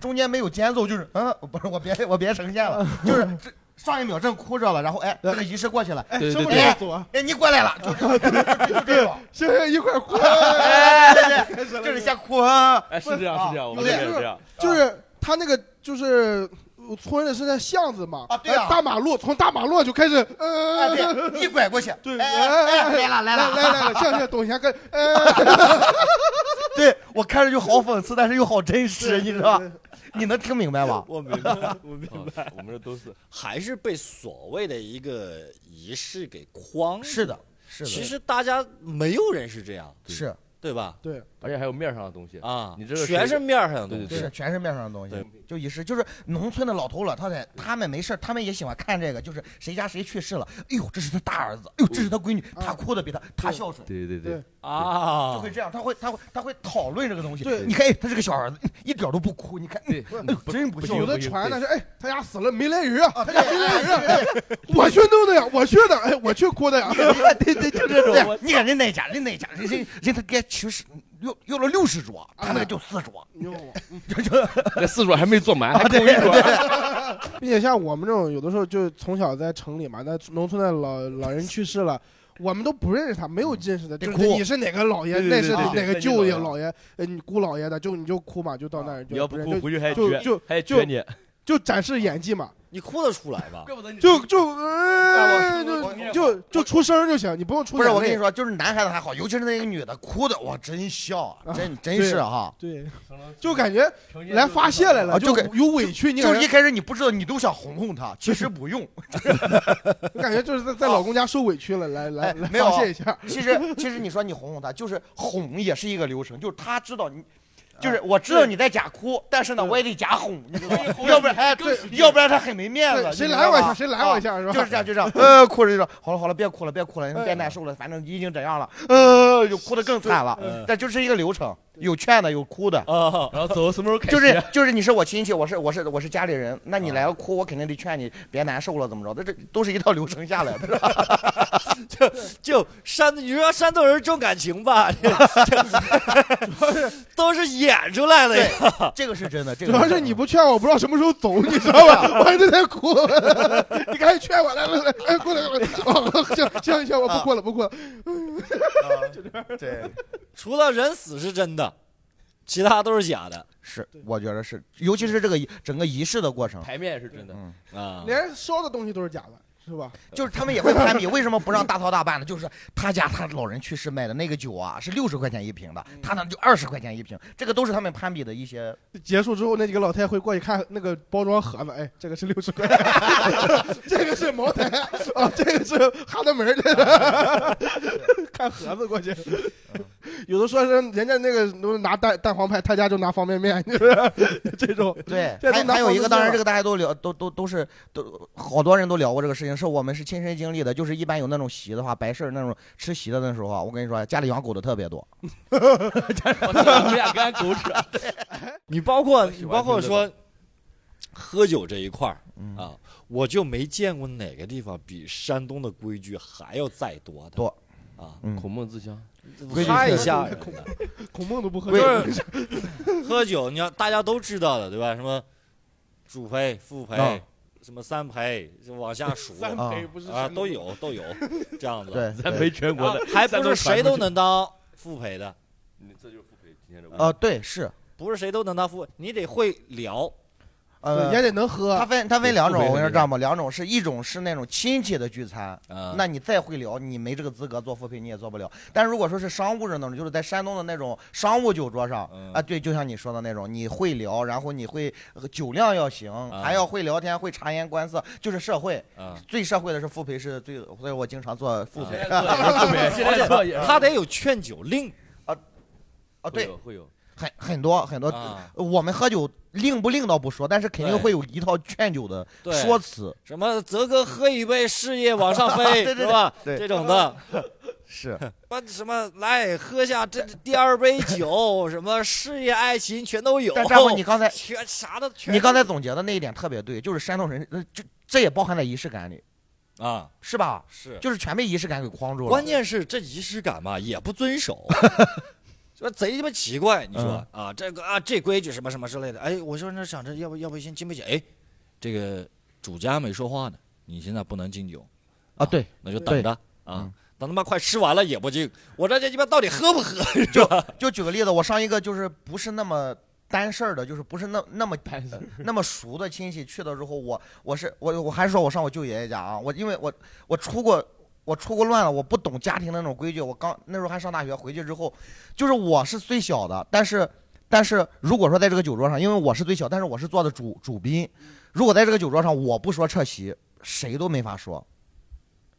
中间没有间奏，就是嗯，不是我别我别呈现了，就是这上一秒正哭着了，然后哎，这个仪式过去了，哎，对什么对时候走啊？哎，你过来了，就就就就这种，行行，一块儿哭。哎，对对，就是先哭啊。哎，是这样是这样，我们有的是那边是这样。就是他那个就是呃村子是在巷子嘛，啊对大马路从大马路就开始，哎，呃，对，一拐过去，对，哎来了来了，来来了，向向东先跟，呃，对我看着就好讽刺，但是又好真实，你知道吧？对？你能听明白吗？我明白，我明白，啊我们这都是 还是被所谓的一个仪式给框。是的，是的，其实大家没有人是这样，是对吧？对，而且还有面上的东西。啊，你这个全是面上的东对对西。是全是面上的东对西，就仪式，就是农村的老头老太太，他们没事儿他们也喜欢看这个，就是谁家谁去世了，哎呦，这是他大儿子，哎呦，这是他闺女，他哭的比他他孝顺。对对对对，啊，就会这样，他会，他会，他会讨论这个东西。对你看，哎，他是个小儿子，一点都不哭。你看，真不孝有。的传的是，哎，他家死了没来人啊，啊，他家没来人啊，哎 我去弄的呀，我去的，哎，我去哭的呀，对对，就这种。你看人那家，人那家，人人人他该去世，要要了六十桌，他那个就四桌，你知道吗？就就 那四桌还没坐满，还啊，对空一桌。并且像我们这种，有的时候就从小在城里嘛，那农村的老老人去世了。我们都不认识他，没有认识的，就是哭你是哪个老爷，对对那是对对哪个对对舅爷老爷，呃，你姑老爷的，就你就哭嘛，就到那儿就你要不哭，认就回去还撅，就就还就撅你。就展示演技嘛，你哭得出来吧？就就就就就出声就行，你不用出不是我跟你，说，就是男孩子还好，尤其是那个女的，哭的哇，真笑啊，真真是哈。对，就感觉来发泄来了，就有委屈，你就是一开始你不知道，你都想哄哄她，其实不用。我 感觉就是在在老公家受委屈了，来来来哎没有发泄一下，其实其实你说你哄哄她，就是哄也是一个流程，就是她知道你。就是我知道你在假哭，但是呢，我也得假哄，你知道吗？要不然哎，对，要不然他很没面子。谁拦我一下，谁拦我一下，是吧？就是这样，就这样，呃，哭着就说好了好了，别哭了，别哭了，别难受了，反正已经这样了，呃，就哭得更惨了。但就是一个流程，有劝的，有哭的，啊，然后走什么时候开就是就是你是我亲戚，我是我是我是家里人，那你来了哭，我肯定得劝你别难受了，怎么着的？这这都是一套流程下来的，是吧？就山，你说山东人重感情吧，这 都是演出来的呀。这个是真的，这个主要是你不劝我，我不知道什么时候走，你知道吧？我还在那哭，你赶紧劝我，来来来，哎，过来过来，哦，行行行，我不哭了，不哭了。对，除了人死是真的，其他都是假的。是，我觉得是，尤其是这个仪整个仪式的过程，台面是真的。嗯，啊。连烧的东西都是假的，是吧？就是他们也会攀比，为什么不让大操大办呢？就是他家他老人去世卖的那个酒啊，是六十块钱一瓶的，他那就二十块钱一瓶，这个都是他们攀比的一些。结束之后，那几个老太会过去看那个包装盒子，哎，这个是六十块，这个是茅台，啊，这个是哈德门儿的，看盒子过去。有的说是人家那个都拿蛋蛋黄派，他家就拿方便面，就是这种。对，还还有一个，当然这个大家都聊，都都都是都好多人都聊过这个事情，是我们是亲身经历的。就是一般有那种席的话，白事儿那种吃席的那时候啊，我跟你说，家里养狗的特别多。我俩干狗屎。你包括你包括说喝酒这一块儿嗯啊，我就没见过哪个地方比山东的规矩还要再多的多啊，嗯孔孟之乡，规矩太是吓人了。孔孟都不喝酒，喝酒，你要大家都知道的，对吧？什么主陪、副陪啊，什么三陪，就往下数三啊杯不是啊，都有都有 这样子。对，三陪全国的啊，还不是谁都能当副陪的，你这就是副陪今天的问题。呃，对，是，不是谁都能当副，你得会聊。呃，也得能喝它。分它分两种，我跟你说这样吗，两种是一种是那种亲戚的聚餐，啊那你再会聊，你没这个资格做副陪，你也做不了。但如果说是商务的那种，就是在山东的那种商务酒桌上嗯啊，对，就像你说的那种，你会聊，然后你会呃酒量要行，还要会聊天，会察言观色，就是社会。啊，最社会的是副陪，是最，所以我经常做副陪 他得有劝酒令啊，啊对，会有。很很多很多。啊，我们喝酒令不令倒不说，但是肯定会有一套劝酒的，说辞。什么泽哥喝一杯，事业往上飞，对对是吧？对这种的，是，把什么来喝下这第二杯酒，什么事业爱情全都有。但战后你刚才全啥的全你刚才总结的那一点特别对，就是山东人，就，这这也包含在仪式感里，啊是吧？是，就是全被仪式感给框住了。关键是这仪式感吧也不遵守，说贼鸡巴奇怪。你说、啊，这个啊这规矩什么什么之类的，哎，我说那想着要不要不先敬杯酒，哎，这个主家没说话呢，你现在不能敬酒，啊，对，那就等着啊嗯。等他妈快吃完了也不敬，我这这鸡巴到底喝不喝？是吧？就举个例子，我上一个就是不是那么单事儿的，就是不是那那么 那么熟的亲戚去的时候，我我是我我还是说我上我舅爷爷家啊，我因为我我出过我出过乱了，我不懂家庭的那种规矩，我刚那时候还上大学，回去之后，就是我是最小的，但是但是如果说在这个酒桌上，因为我是最小，但是我是做的主主宾，如果在这个酒桌上我不说撤席，谁都没法说，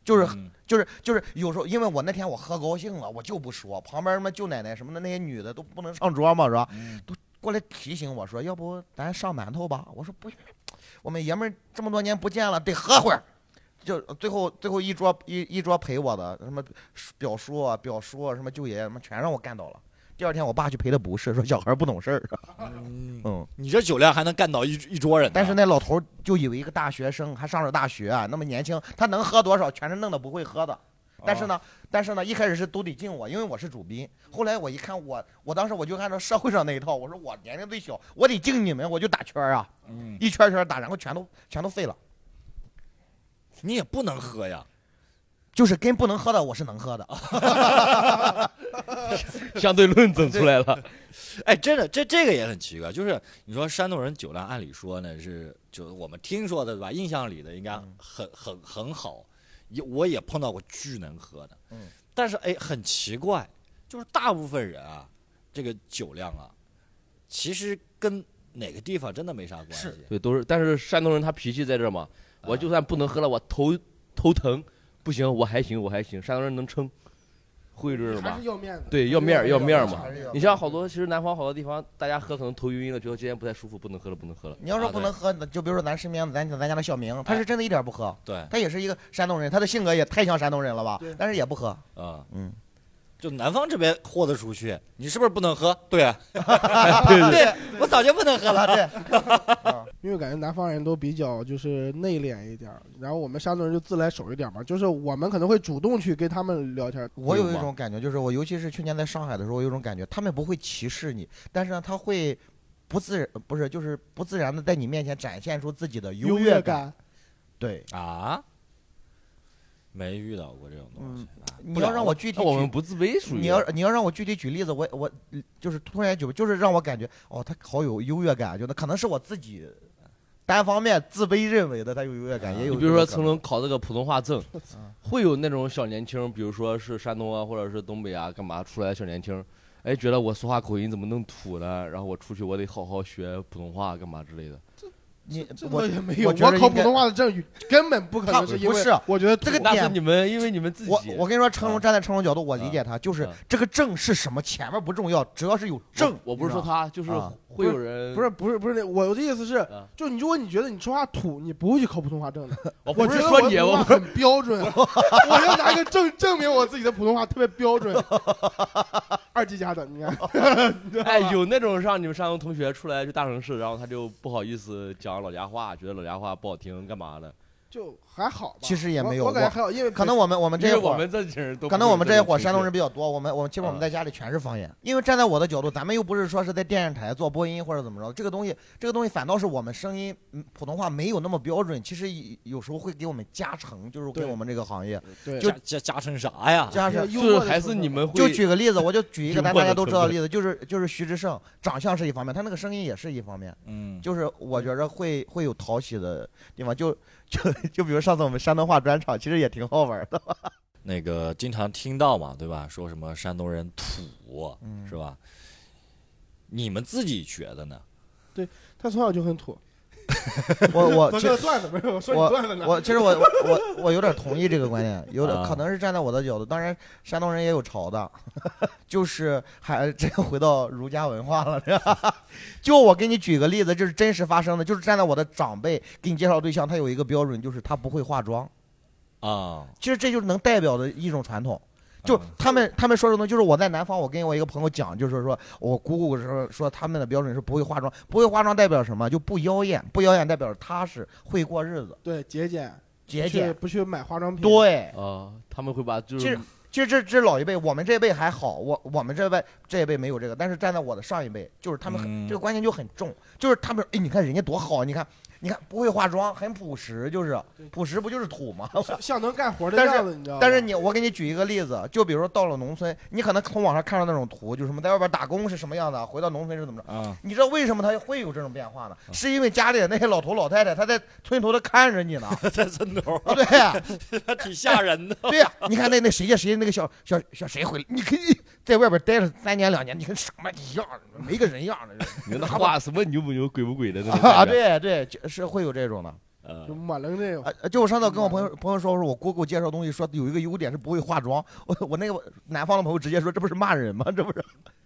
就是嗯就是就是有时候，因为我那天我喝高兴了，我就不说，旁边什么舅奶奶什么的那些女的都不能上桌嘛，是吧？嗯都过来提醒我说，要不咱上馒头吧？我说不，我们爷们儿这么多年不见了，得喝会儿。就最后最后一桌一一桌陪我的什么表叔啊、表叔啊、什么舅爷什么全让我干倒了。第二天我爸去赔的不是，说小孩不懂事儿。嗯，嗯，你这酒量还能干倒一一桌人？但是那老头就以为一个大学生还上着大学、啊那么年轻，他能喝多少全是弄的不会喝的。但是呢，但是呢，一开始是都得敬我，因为我是主宾。后来我一看我，我当时我就按照社会上那一套，我说我年龄最小，我得敬你们，我就打圈儿啊，嗯，一圈圈打，然后全都全都废了。你也不能喝呀。就是跟不能喝的，我是能喝的。相对论整出来了。哎，真的，这这个也很奇怪，就是你说山东人酒量，按理说呢是，就是我们听说的对吧？印象里的应该嗯很很很好，也我也碰到过巨能喝的，嗯，但是哎，很奇怪，就是大部分人啊，这个酒量啊，其实跟哪个地方真的没啥关系是，对，都是，但是山东人他脾气在这儿嘛，我就算不能喝了，我头头疼，不行，我还行，我还行，山东人能撑，会这种吧还是。要面子。对，要面儿要面儿嘛还是要。你像好多，其实南方好多地方，大家喝可能头晕晕的，觉得今天不太舒服，不能喝了，不能喝了。你要说啊不能喝，就比如说咱身边咱咱家的小明，他是真的一点不喝，对，他也是一个山东人，他的性格也太像山东人了吧对？但是也不喝，啊，嗯，就南方这边豁得出去，你是不是不能喝？对啊，对对对。我早就不能喝了。对，啊 因为感觉南方人都比较就是内敛一点，然后我们山东人就自来熟一点嘛，就是我们可能会主动去跟他们聊天。我有一种感觉，就是我尤其是去年在上海的时候，我有一种感觉，他们不会歧视你，但是呢，他会不自然，不是就是不自然的在你面前展现出自己的优越越感，对，啊，没遇到过这种东西。啊你要让我具体举，我们不自卑，属于你要你要让我具体举例子，我我就是突然举，就是让我感觉哦，他好有优越感，就那可能是我自己单方面自卑认为的，他有优越感，也有你比如说成龙考这个普通话证嗯，会有那种小年轻，比如说是山东啊，或者是东北啊，干嘛出来的小年轻，哎，觉得我说话口音怎么弄土呢？然后我出去我得好好学普通话，干嘛之类的。你我也没有。我考普通话的证据根本不可能是因为不是我觉得这个点你们，因为你们自己。我我跟你说，成龙啊站在成龙角度，我理解他，就是啊这个证是什么，前面不重要，只要是有证我，我不是说他，就是啊会有人不是不是不是那我的意思是啊，就你如果你觉得你说话土，你不会去考普通话证的。我我不是说你，我很标准，我要拿一个证证明我自己的普通话特别标准。二级甲等，你看，哎，有那种让你们山东同学出来去大城市，然后他就不好意思讲老家话，觉得老家话不好听，干嘛的？就还好吧。其实也没有我感觉还好，因为可能我们我们这一伙儿。因为我们这些人都可能我们这一伙山东人比较多，我们我们基本我们在家里全是方言，因为站在我的角度，咱们又不是说是在电视台做播音或者怎么着，这个东西这个东西反倒是我们声音嗯普通话没有那么标准，其实有有时候会给我们加成，就是给我们这个行业对就加加加成啥呀？加成。就是还是你们会就举个例子，我就举一个大家都知道的例子，就是就是徐志胜，长相是一方面，他那个声音也是一方面，嗯，就是我觉着会会有讨喜的地方，就就 就比如上次我们山东话专场，其实也挺好玩的。那个经常听到嘛，对吧？说什么山东人土，嗯是吧？你们自己觉得呢？对他从小就很土。我我这个段子没有说你我段子呢。我其实我我我我有点同意这个观点，有点啊可能是站在我的角度，当然山东人也有潮的，就是还这个回到儒家文化了，是吧？就我给你举个例子，这是真实发生的，就是站在我的长辈给你介绍对象，他有一个标准，就是他不会化妆，啊，其实这就是能代表的一种传统。就嗯他们他们说的东西，就是我在南方，我跟我一个朋友讲，就是说我姑姑说说他们的标准是不会化妆，不会化妆代表什么？就不妖艳，不妖艳代表踏实，会过日子，对节俭，节俭。不去买化妆品。对，啊，他们会把就其实是其实这这老一辈，我们这一辈还好，我我们这一辈这一辈没有这个，但是站在我的上一辈，就是他们很、嗯这个观念就很重，就是他们哎，你看人家多好，你看你看不会化妆，很朴实，就是朴实不就是土吗？像像能干活的但是样子，你知道吗？但是你，我给你举一个例子，就比如说到了农村，你可能从网上看到那种图，就是什么在外边打工是什么样的，回到农村是怎么着？啊，你知道为什么他会有这种变化呢？是因为家里的那些老头老太太，他在村头的看着你呢，在村头对不 对？还挺吓人的。对呀、你看那那谁家谁家那个小小小谁回来，你可以在外边待了三年两年，你跟什么一样，没个人样的你那话什么牛不牛鬼不鬼的那种啊！对对，就是会有这种的。啊，就我上次跟我朋友朋友说，我说我姑给我介绍东西，说有一个优点是不会化妆。我我那个南方的朋友直接说，这不是骂人吗？这不是？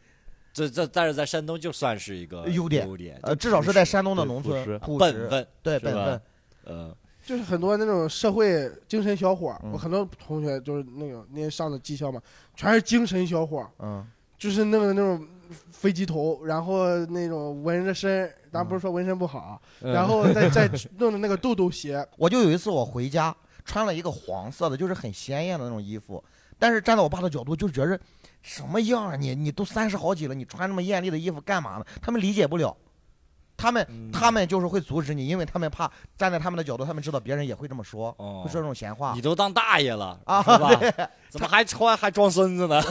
这这，但是在山东就算是一个优点优点，呃，至少是在山东的农村朴实，本分，是对本分。呃，就是很多那种社会精神小伙我很多同学就是那种那些上的技校嘛，全是精神小伙儿，嗯。就是那个那种飞机头，然后那种纹着身，咱不是说纹身不好然后再再弄的那个豆豆鞋，我就有一次我回家穿了一个黄色的，就是很鲜艳的那种衣服，但是站在我爸的角度，就觉着什么样啊你？你都三十好几了，你穿那么艳丽的衣服干嘛呢？他们理解不了，他们嗯他们就是会阻止你，因为他们怕站在他们的角度，他们知道别人也会这么说，哦会说这种闲话你。都当大爷了啊是吧？怎么还穿还装孙子呢？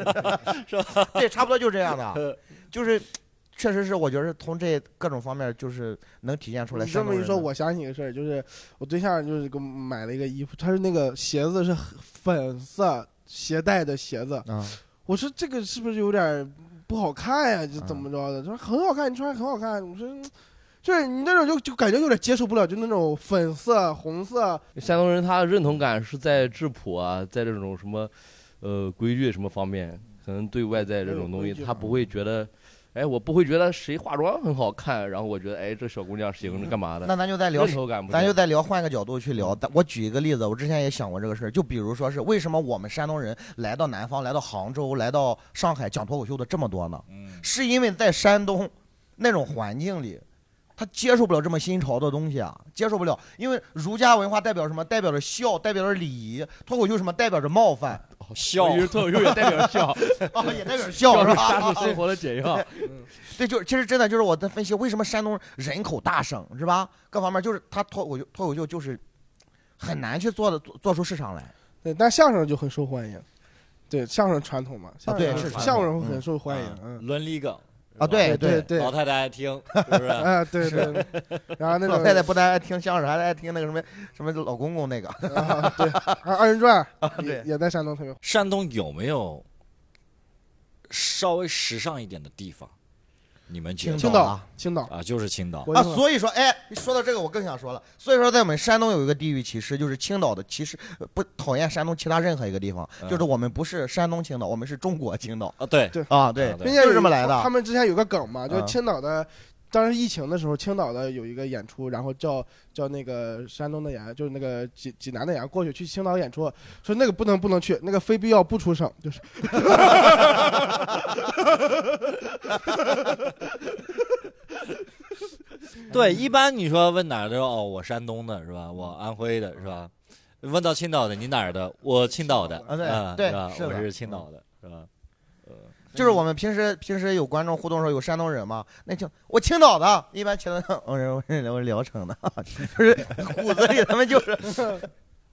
对，差不多就是这样的，就是。确实是，我觉得从这各种方面就是能体现出来你这么一说，我想起一个事儿，就是我对象就是给我买了一个衣服，他是那个鞋子是粉色鞋带的鞋子，啊，我说这个是不是有点不好看呀？就嗯怎么着的？他说很好看，你穿很好看。我说，嗯就是你那种就就感觉有点接受不了，就那种粉色、红色，山东人他的认同感是在质朴啊，在这种什么，呃规矩什么方面，可能对外在这种东西，他不会觉得，哎，我不会觉得谁化妆很好看，然后我觉得，哎，这小姑娘行，这干嘛的？那咱就再聊咱就再聊，换个角度去聊。但我举一个例子，我之前也想过这个事儿，就比如说是为什么我们山东人来到南方，来到杭州，来到上海讲脱口秀的这么多呢？嗯，是因为在山东那种环境里，他接受不了这么新潮的东西啊，接受不了。因为儒家文化代表什么？代表着孝，代表着礼仪。脱口秀什么？代表着冒犯笑我以为脱口秀也 代表笑，啊，也代表着孝是是吧？生活的解药。对，就是其实真的就是我在分析为什么山东人口大省是吧？各方面就是他脱口秀脱口秀就是很难去做的做做出市场来。对，但相声就很受欢迎。对，相声传统嘛，相声对是相声会很受欢迎。嗯，伦理梗啊，对对对，老太太爱听，是不是？啊，对对。对 然后那老太太不但爱听相声，还爱听那个什么什么老公公那个。啊，对，二二人转对也也在山东特别火。山东有没有稍微时尚一点的地方？你们觉得？青岛岛啊，青岛，啊，就是青岛。啊，所以说，哎，说到这个，我更想说了。所以说，在我们山东有一个地域歧视，就是青岛的歧视，呃不讨厌山东其他任何一个地方，嗯。就是我们不是山东青岛，我们是中国青岛。啊，对，啊，对啊，对。就并且有是这么来的。他们之前有个梗嘛，就是嗯。青岛的，当时疫情的时候，青岛的有一个演出，然后叫叫那个山东的演员，就是那个济济南的演员过去去青岛演出，说那个不能不能去，那个非必要不出省，就是 对，一般你说问哪儿的哦，我山东的是吧？我安徽的是吧？问到青岛的，你哪儿的？我青岛的啊对嗯对是我是青岛的，是吧？就是我们平时平时有观众互动的时候有山东人嘛，那就我青岛的，一般青岛 我是我是我是聊城的，就是骨子里他们就是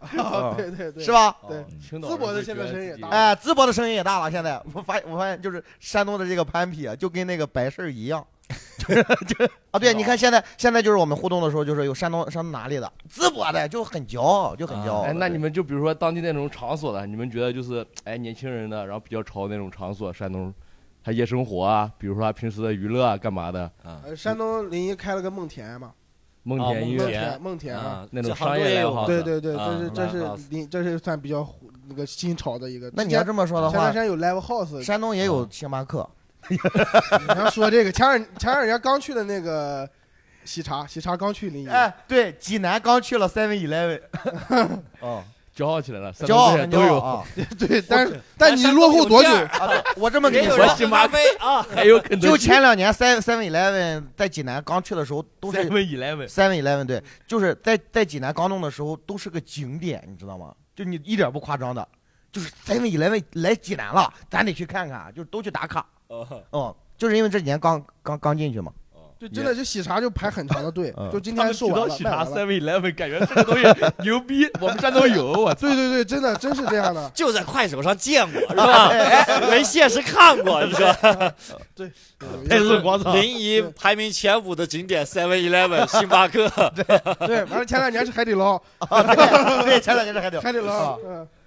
啊，对对对，是？吧？对哦青岛淄博的现在声音也大哎，淄博的声音也大了，现在我发我发现就是山东的这个攀比啊，就跟那个白事儿一样，就是就啊，对，你看现在现在就是我们互动的时候，就是有山东山东哪里的，淄博的就很骄傲，就很骄傲。哎，那你们就比如说当地那种场所的，你们觉得就是哎年轻人的，然后比较潮那种场所，山东，他夜生活啊，比如说他平时的娱乐啊，干嘛的，呃，山东临沂开了个梦田嘛，啊梦田音乐，梦梦田田梦田啊，啊，那种商业州也有 live house 对对对，啊这是这是临这是算比较那个新潮的一个。那你要这么说的话前段时，间有 live house，山东也有星巴克，你要说这个，前两前两年刚去的那个喜茶，喜茶刚去临沂，哎，对，济南刚去了 Seven Eleven，哦，骄傲起来了，山骄傲都有，啊！对，但是但你落后多久？我这么跟你说人，人喝咖啡啊，还有肯德就前两年 Seven Seven Eleven 在济南刚去的时候，都是 Seven Eleven，Seven Eleven 对，就是在在济南刚弄的时候，都是个景点，你知道吗？就你一点不夸张的，就是 Seven Eleven 来济南了，咱得去看看，就都去打卡。哦，就是因为这几年刚刚刚进去嘛。就真的就喜茶就排很长的队嗯，就今天售完了，喜茶。Seven Eleven，感觉这个东西牛逼，我们山东有，我操！对对对，真的真是这样的。就在快手上见过是吧？没现实看过，你说。太子广场，临沂排名前五的景点 Seven Eleven、星巴克，对，完了前两年是海底捞，对对，前两年是海底捞海底捞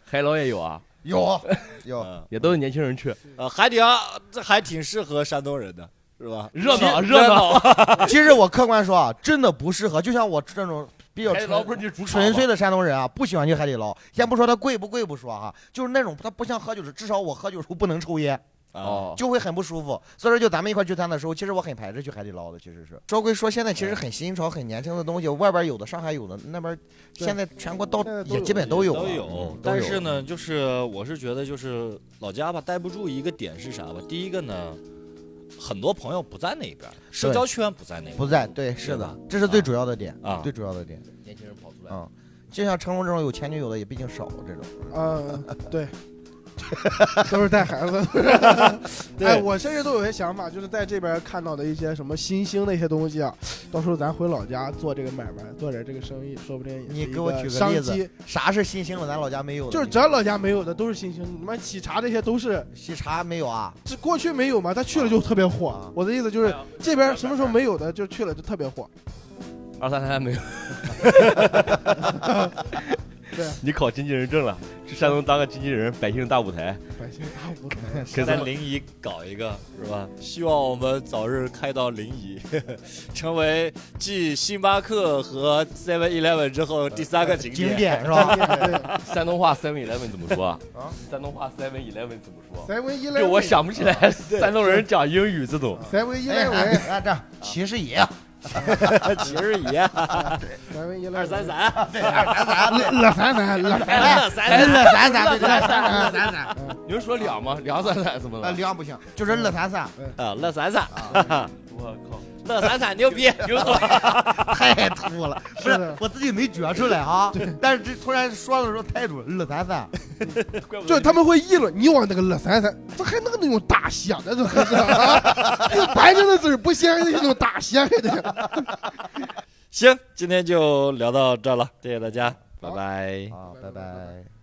海捞也有啊，有有，嗯。也都是年轻人去，呃，海底捞这还挺适合山东人的，是吧？热闹热热闹。其实我客观说啊，真的不适合。就像我这种比较海底捞纯不是你主场纯粹的山东人啊，不喜欢去海底捞。先不说它贵不贵不说啊，就是那种它不像喝酒时，至少我喝酒时候不能抽烟，哦，就会很不舒服。所以说，就咱们一块聚餐的时候，其实我很排斥去海底捞的。其实是说归说，现在其实很新潮、很年轻的东西，外边有的，上海有的，那边对现在全国到现在都有也基本都有了都有嗯。但是呢，就是我是觉得，就是老家吧，待不住一个点是啥吧？第一个呢，很多朋友不在那边，社交圈不在那边，不在，对，是的，这是最主要的点啊。最主要的点。年轻人跑出来，嗯，就像成龙这种有前女友的也毕竟少，这种。嗯，对，都是带孩子。对哎，我甚至都有些想法，就是在这边看到的一些什么新兴的一些东西啊，到时候咱回老家做这个买卖，做点这个生意，说不定也是一你给我举个商例子机。啥是新兴的？咱老家没有的。就是咱老家没有的都是新兴，你妈喜茶这些都是，喜茶没有啊？这过去没有嘛，他去了就特别火啊。我的意思就是这边什么时候没有的，就去了就特别火。二三三没有，对，你考经纪人证了，去山东当个经纪人，百姓大舞台，百姓大舞台，给咱临沂搞一个是吧？希望我们早日开到临沂，成为继星巴克和 Seven Eleven 之后第三个景景点。是吧？山东话 Seven Eleven 怎么说啊？啊山东话 Seven Eleven 怎么说？，seven 就 eleven，我想不起来山东人讲英语这种。seven 哎 eleven，哎哎，这样七十一，二三，三，对，二 三三，对，乐三三，乐三三，二三哎，三，乐三三，对对，乐三三，你们说两吗？两三三怎么呃，了？两不行，就是乐三三，啊，乐三三，我靠！乐三三牛逼，牛逼！太土了，不是是我自己没觉出来哈，但是这突然说的时候太土，乐三三，怪不得就他们会议论你往那个乐三三，这还能那种大写的，这还是啊，那个白净的字儿不写，还得用大写还得。行，今天就聊到这了，谢谢大家，拜拜。好，拜拜。